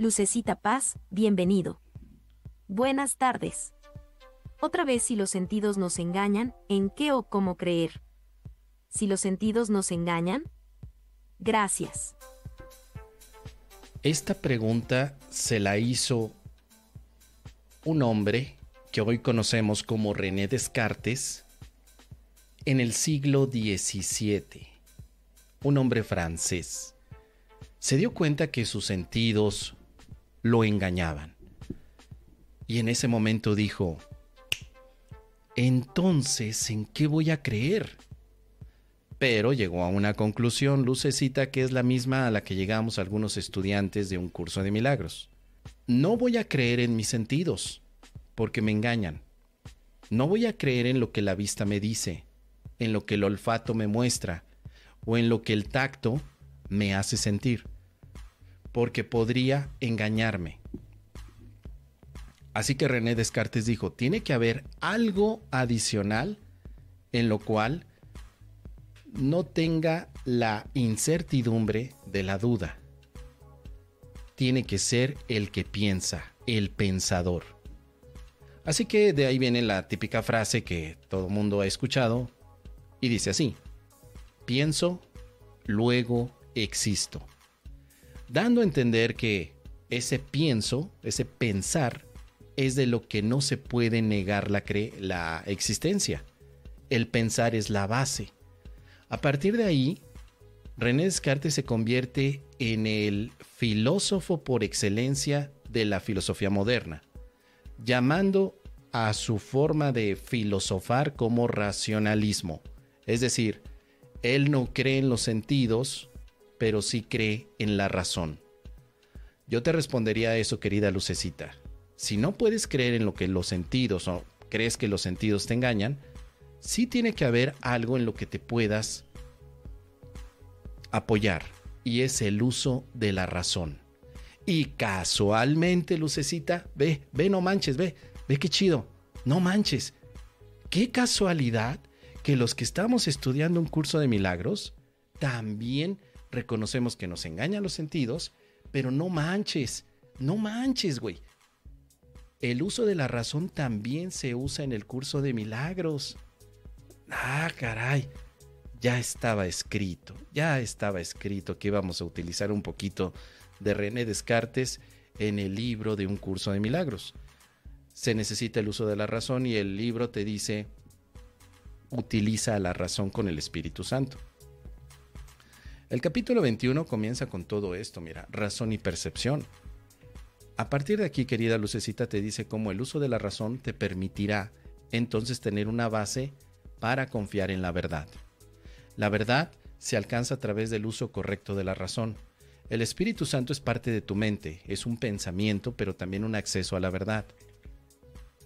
Lucecita Paz, bienvenido. Buenas tardes. Otra vez si los sentidos nos engañan, ¿en qué o cómo creer? Si los sentidos nos engañan, gracias. Esta pregunta se la hizo un hombre que hoy conocemos como René Descartes en el siglo XVII, un hombre francés. Se dio cuenta que sus sentidos lo engañaban. Y en ese momento dijo, entonces, ¿en qué voy a creer? Pero llegó a una conclusión, lucecita, que es la misma a la que llegamos algunos estudiantes de un curso de milagros. No voy a creer en mis sentidos, porque me engañan. No voy a creer en lo que la vista me dice, en lo que el olfato me muestra, o en lo que el tacto me hace sentir, porque podría engañarme. Así que René Descartes dijo, tiene que haber algo adicional en lo cual no tenga la incertidumbre de la duda. Tiene que ser el que piensa, el pensador. Así que de ahí viene la típica frase que todo el mundo ha escuchado y dice así, pienso, luego existo. Dando a entender que ese pienso, ese pensar, es de lo que no se puede negar la, la existencia. El pensar es la base. A partir de ahí, René Descartes se convierte en el filósofo por excelencia de la filosofía moderna, llamando a su forma de filosofar como racionalismo. Es decir, él no cree en los sentidos, pero sí cree en la razón. Yo te respondería a eso, querida lucecita si no puedes creer en lo que los sentidos o crees que los sentidos te engañan, sí tiene que haber algo en lo que te puedas apoyar y es el uso de la razón. Y casualmente, Lucecita, ve, ve, no manches, ve, ve qué chido, no manches. Qué casualidad que los que estamos estudiando un curso de milagros también reconocemos que nos engañan los sentidos, pero no manches, no manches, güey el uso de la razón también se usa en el curso de milagros. Ah, caray. Ya estaba escrito, ya estaba escrito que íbamos a utilizar un poquito de René Descartes en el libro de un curso de milagros. Se necesita el uso de la razón y el libro te dice, utiliza la razón con el Espíritu Santo. El capítulo 21 comienza con todo esto, mira, razón y percepción. A partir de aquí, querida lucecita, te dice cómo el uso de la razón te permitirá entonces tener una base para confiar en la verdad. La verdad se alcanza a través del uso correcto de la razón. El Espíritu Santo es parte de tu mente, es un pensamiento, pero también un acceso a la verdad.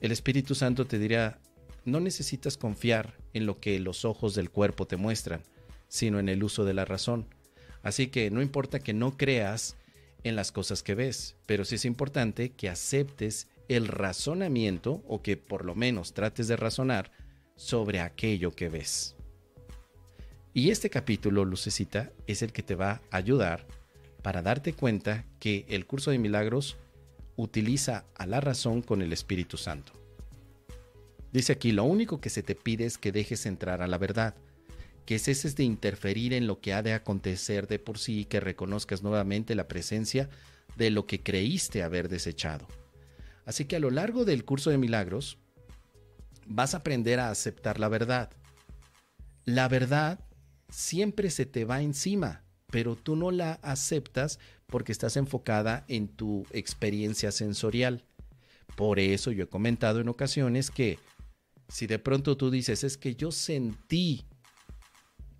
El Espíritu Santo te dirá, no necesitas confiar en lo que los ojos del cuerpo te muestran, sino en el uso de la razón. Así que no importa que no creas en las cosas que ves, pero sí es importante que aceptes el razonamiento o que por lo menos trates de razonar sobre aquello que ves. Y este capítulo, Lucecita, es el que te va a ayudar para darte cuenta que el curso de milagros utiliza a la razón con el Espíritu Santo. Dice aquí, lo único que se te pide es que dejes entrar a la verdad que ceses de interferir en lo que ha de acontecer de por sí y que reconozcas nuevamente la presencia de lo que creíste haber desechado. Así que a lo largo del curso de milagros vas a aprender a aceptar la verdad. La verdad siempre se te va encima, pero tú no la aceptas porque estás enfocada en tu experiencia sensorial. Por eso yo he comentado en ocasiones que si de pronto tú dices es que yo sentí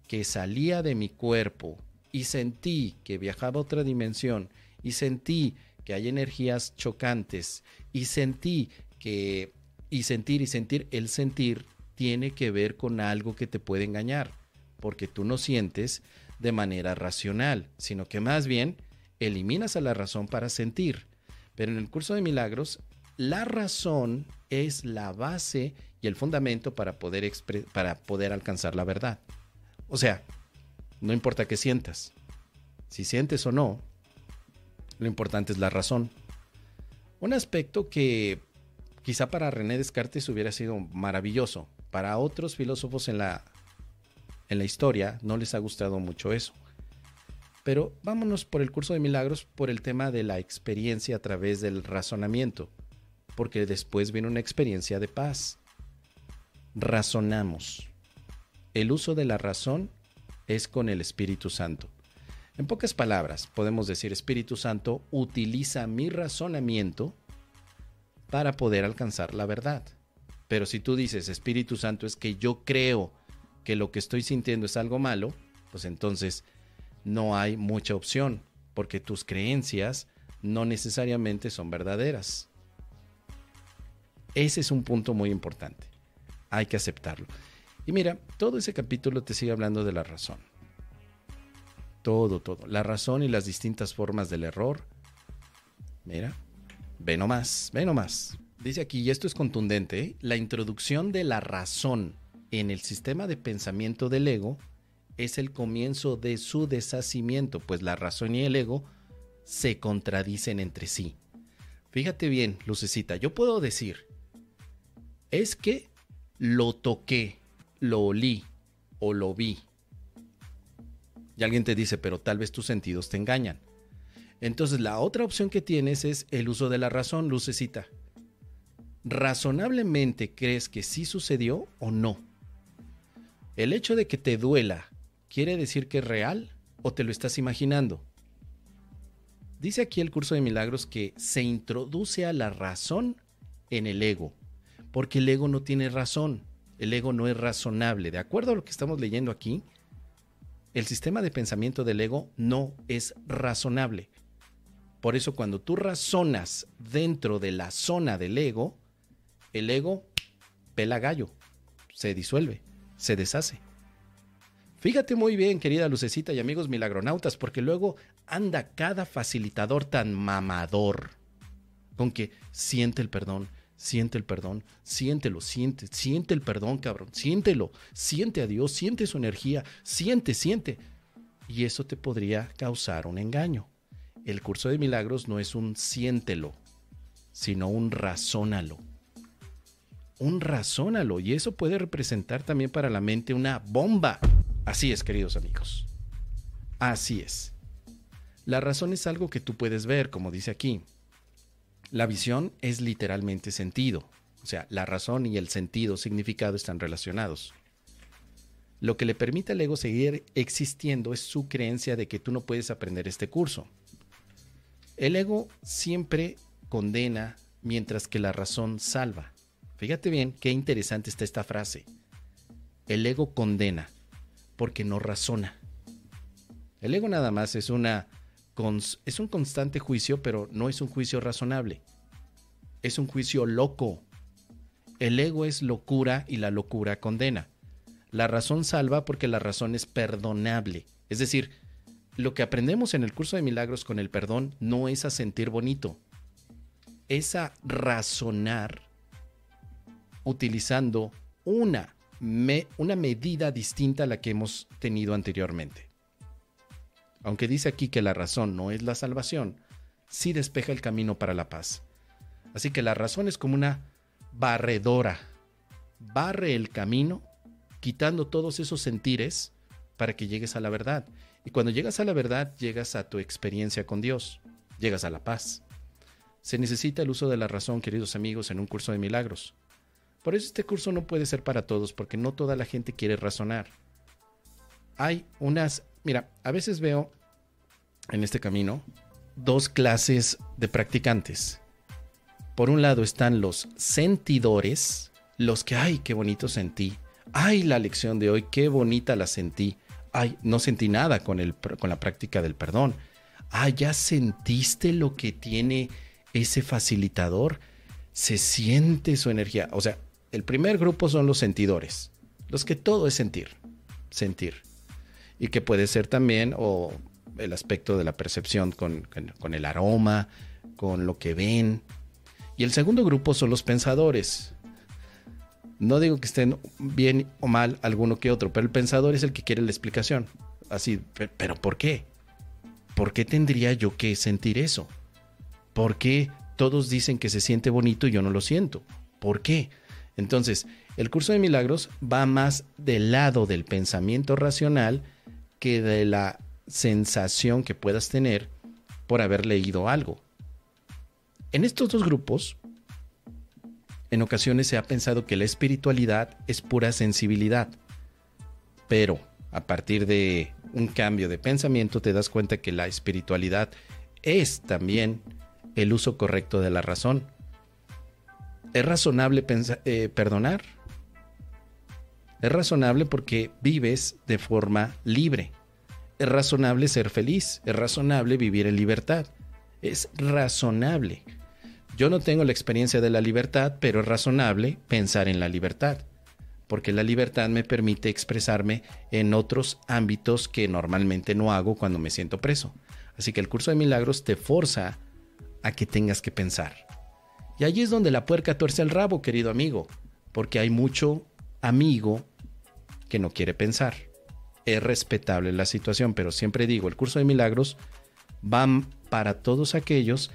que salía de mi cuerpo y sentí que viajaba a otra dimensión y sentí que hay energías chocantes y sentí que y sentir y sentir el sentir tiene que ver con algo que te puede engañar, porque tú no sientes de manera racional, sino que más bien eliminas a la razón para sentir. Pero en el curso de milagros, la razón es la base y el fundamento para poder, para poder alcanzar la verdad. O sea, no importa qué sientas. Si sientes o no, Lo importante es la razón. Un aspecto que quizá para René Descartes hubiera sido maravilloso. Para otros filósofos en la, en la historia no les ha gustado mucho eso. Pero vámonos por el curso de milagros por el tema de la experiencia a través del razonamiento, porque después viene una experiencia de paz. Razonamos. El uso de la razón es con el Espíritu Santo. En pocas palabras, podemos decir, Espíritu Santo utiliza mi razonamiento para poder alcanzar la verdad. Pero si tú dices, Espíritu Santo, es que yo creo que lo que estoy sintiendo es algo malo, pues entonces no hay mucha opción, porque tus creencias no necesariamente son verdaderas. Ese es un punto muy importante. Hay que aceptarlo. Y mira, todo ese capítulo te sigue hablando de la razón. Todo, todo. La razón y las distintas formas del error. Mira, ve nomás, ve nomás. Dice aquí, y esto es contundente, ¿eh? la introducción de la razón en el sistema de pensamiento del ego es el comienzo de su deshacimiento, pues la razón y el ego se contradicen entre sí. Fíjate bien, Lucecita, yo puedo decir, es que lo toqué, lo olí o lo vi. Y alguien te dice, pero tal vez tus sentidos te engañan. Entonces la otra opción que tienes es el uso de la razón, Lucecita. ¿Razonablemente crees que sí sucedió o no? El hecho de que te duela ¿Quiere decir que es real o te lo estás imaginando? Dice aquí el curso de milagros que se introduce a la razón en el ego, porque el ego no tiene razón, el ego no es razonable. De acuerdo a lo que estamos leyendo aquí, el sistema de pensamiento del ego no es razonable. Por eso cuando tú razonas dentro de la zona del ego, el ego pela gallo, se disuelve, se deshace. Fíjate muy bien, querida Lucecita y amigos milagronautas, porque luego anda cada facilitador tan mamador con que siente el perdón, siente el perdón, siéntelo, siente, siente el perdón, cabrón, siéntelo, siente a Dios, siente su energía, siente, siente. Y eso te podría causar un engaño. El curso de milagros no es un siéntelo, sino un razónalo. Un razónalo. Y eso puede representar también para la mente una bomba Así es, queridos amigos. Así es. La razón es algo que tú puedes ver, como dice aquí. La visión es literalmente sentido. O sea, la razón y el sentido, significado están relacionados. Lo que le permite al ego seguir existiendo es su creencia de que tú no puedes aprender este curso. El ego siempre condena mientras que la razón salva. Fíjate bien qué interesante está esta frase. El ego condena porque no razona. El ego nada más es una es un constante juicio, pero no es un juicio razonable. Es un juicio loco. El ego es locura y la locura condena. La razón salva porque la razón es perdonable. Es decir, lo que aprendemos en el curso de milagros con el perdón no es a sentir bonito, es a razonar utilizando una una medida distinta a la que hemos tenido anteriormente. Aunque dice aquí que la razón no es la salvación, sí despeja el camino para la paz. Así que la razón es como una barredora. Barre el camino, quitando todos esos sentires para que llegues a la verdad. Y cuando llegas a la verdad, llegas a tu experiencia con Dios, llegas a la paz. Se necesita el uso de la razón, queridos amigos, en un curso de milagros. Por eso este curso no puede ser para todos, porque no toda la gente quiere razonar. Hay unas, mira, a veces veo en este camino dos clases de practicantes. Por un lado están los sentidores, los que, ay, qué bonito sentí. Ay, la lección de hoy, qué bonita la sentí. Ay, no sentí nada con, el, con la práctica del perdón. Ay, ya sentiste lo que tiene ese facilitador. Se siente su energía. O sea, el primer grupo son los sentidores, los que todo es sentir, sentir. Y que puede ser también o el aspecto de la percepción con, con el aroma, con lo que ven. Y el segundo grupo son los pensadores. No digo que estén bien o mal alguno que otro, pero el pensador es el que quiere la explicación. Así, pero ¿por qué? ¿por qué tendría yo que sentir eso? ¿Por qué todos dicen que se siente bonito y yo no lo siento? ¿Por qué? Entonces, el curso de milagros va más del lado del pensamiento racional que de la sensación que puedas tener por haber leído algo. En estos dos grupos, en ocasiones se ha pensado que la espiritualidad es pura sensibilidad, pero a partir de un cambio de pensamiento te das cuenta que la espiritualidad es también el uso correcto de la razón. ¿Es razonable eh, perdonar? Es razonable porque vives de forma libre. Es razonable ser feliz. Es razonable vivir en libertad. Es razonable. Yo no tengo la experiencia de la libertad, pero es razonable pensar en la libertad, porque la libertad me permite expresarme en otros ámbitos que normalmente no hago cuando me siento preso. Así que el curso de milagros te forza a que tengas que pensar. Y allí es donde la puerca tuerce el rabo, querido amigo, porque hay mucho amigo que no quiere pensar. Es respetable la situación, pero siempre digo, el curso de milagros va para todos aquellos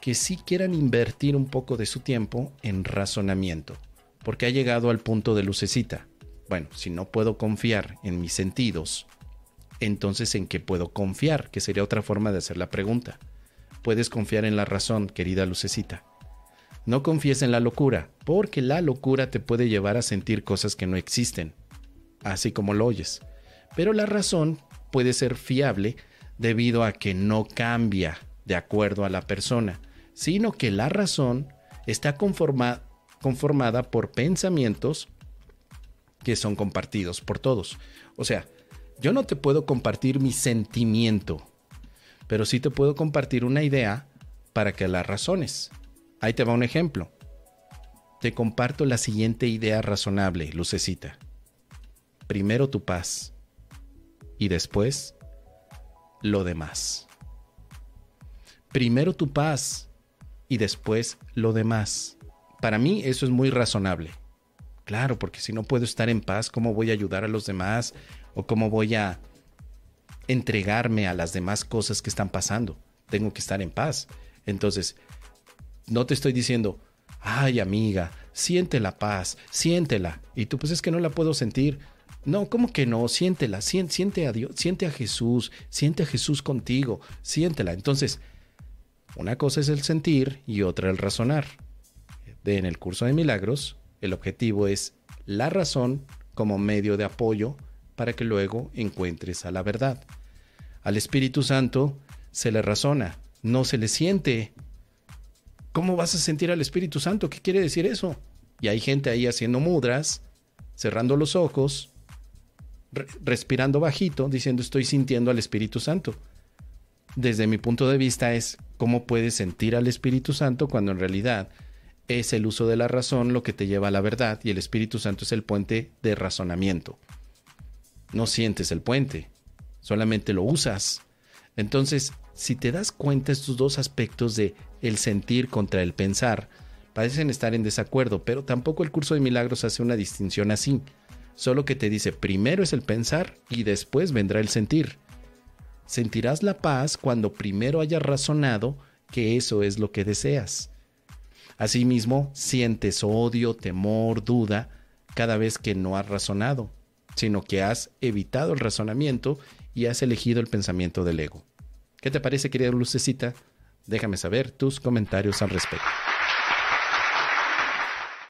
que sí quieran invertir un poco de su tiempo en razonamiento, porque ha llegado al punto de lucecita. Bueno, si no puedo confiar en mis sentidos, entonces ¿en qué puedo confiar? Que sería otra forma de hacer la pregunta. Puedes confiar en la razón, querida lucecita. No confíes en la locura, porque la locura te puede llevar a sentir cosas que no existen, así como lo oyes. Pero la razón puede ser fiable debido a que no cambia de acuerdo a la persona, sino que la razón está conformada por pensamientos que son compartidos por todos. O sea, yo no te puedo compartir mi sentimiento, pero sí te puedo compartir una idea para que la razones. Ahí te va un ejemplo. Te comparto la siguiente idea razonable, lucecita. Primero tu paz y después lo demás. Primero tu paz y después lo demás. Para mí eso es muy razonable. Claro, porque si no puedo estar en paz, ¿cómo voy a ayudar a los demás? ¿O cómo voy a entregarme a las demás cosas que están pasando? Tengo que estar en paz. Entonces, no te estoy diciendo, ay amiga, siente la paz, siéntela. Y tú pues es que no la puedo sentir. No, ¿cómo que no? Siéntela, siente, a Dios, siente a Jesús, siente a Jesús contigo, siéntela. Entonces, una cosa es el sentir y otra el razonar. De, en el curso de milagros, el objetivo es la razón como medio de apoyo para que luego encuentres a la verdad. Al Espíritu Santo se le razona, no se le siente, ¿Cómo vas a sentir al Espíritu Santo? ¿Qué quiere decir eso? Y hay gente ahí haciendo mudras, cerrando los ojos, respirando bajito, diciendo estoy sintiendo al Espíritu Santo. Desde mi punto de vista es cómo puedes sentir al Espíritu Santo cuando en realidad es el uso de la razón lo que te lleva a la verdad y el Espíritu Santo es el puente de razonamiento. No sientes el puente, solamente lo usas. Entonces, si te das cuenta estos dos aspectos de el sentir contra el pensar, parecen estar en desacuerdo, pero tampoco el curso de milagros hace una distinción así, solo que te dice primero es el pensar y después vendrá el sentir. Sentirás la paz cuando primero hayas razonado que eso es lo que deseas. Asimismo, sientes odio, temor, duda cada vez que no has razonado, sino que has evitado el razonamiento y has elegido el pensamiento del ego. ¿Qué te parece, querida Lucecita? Déjame saber tus comentarios al respecto.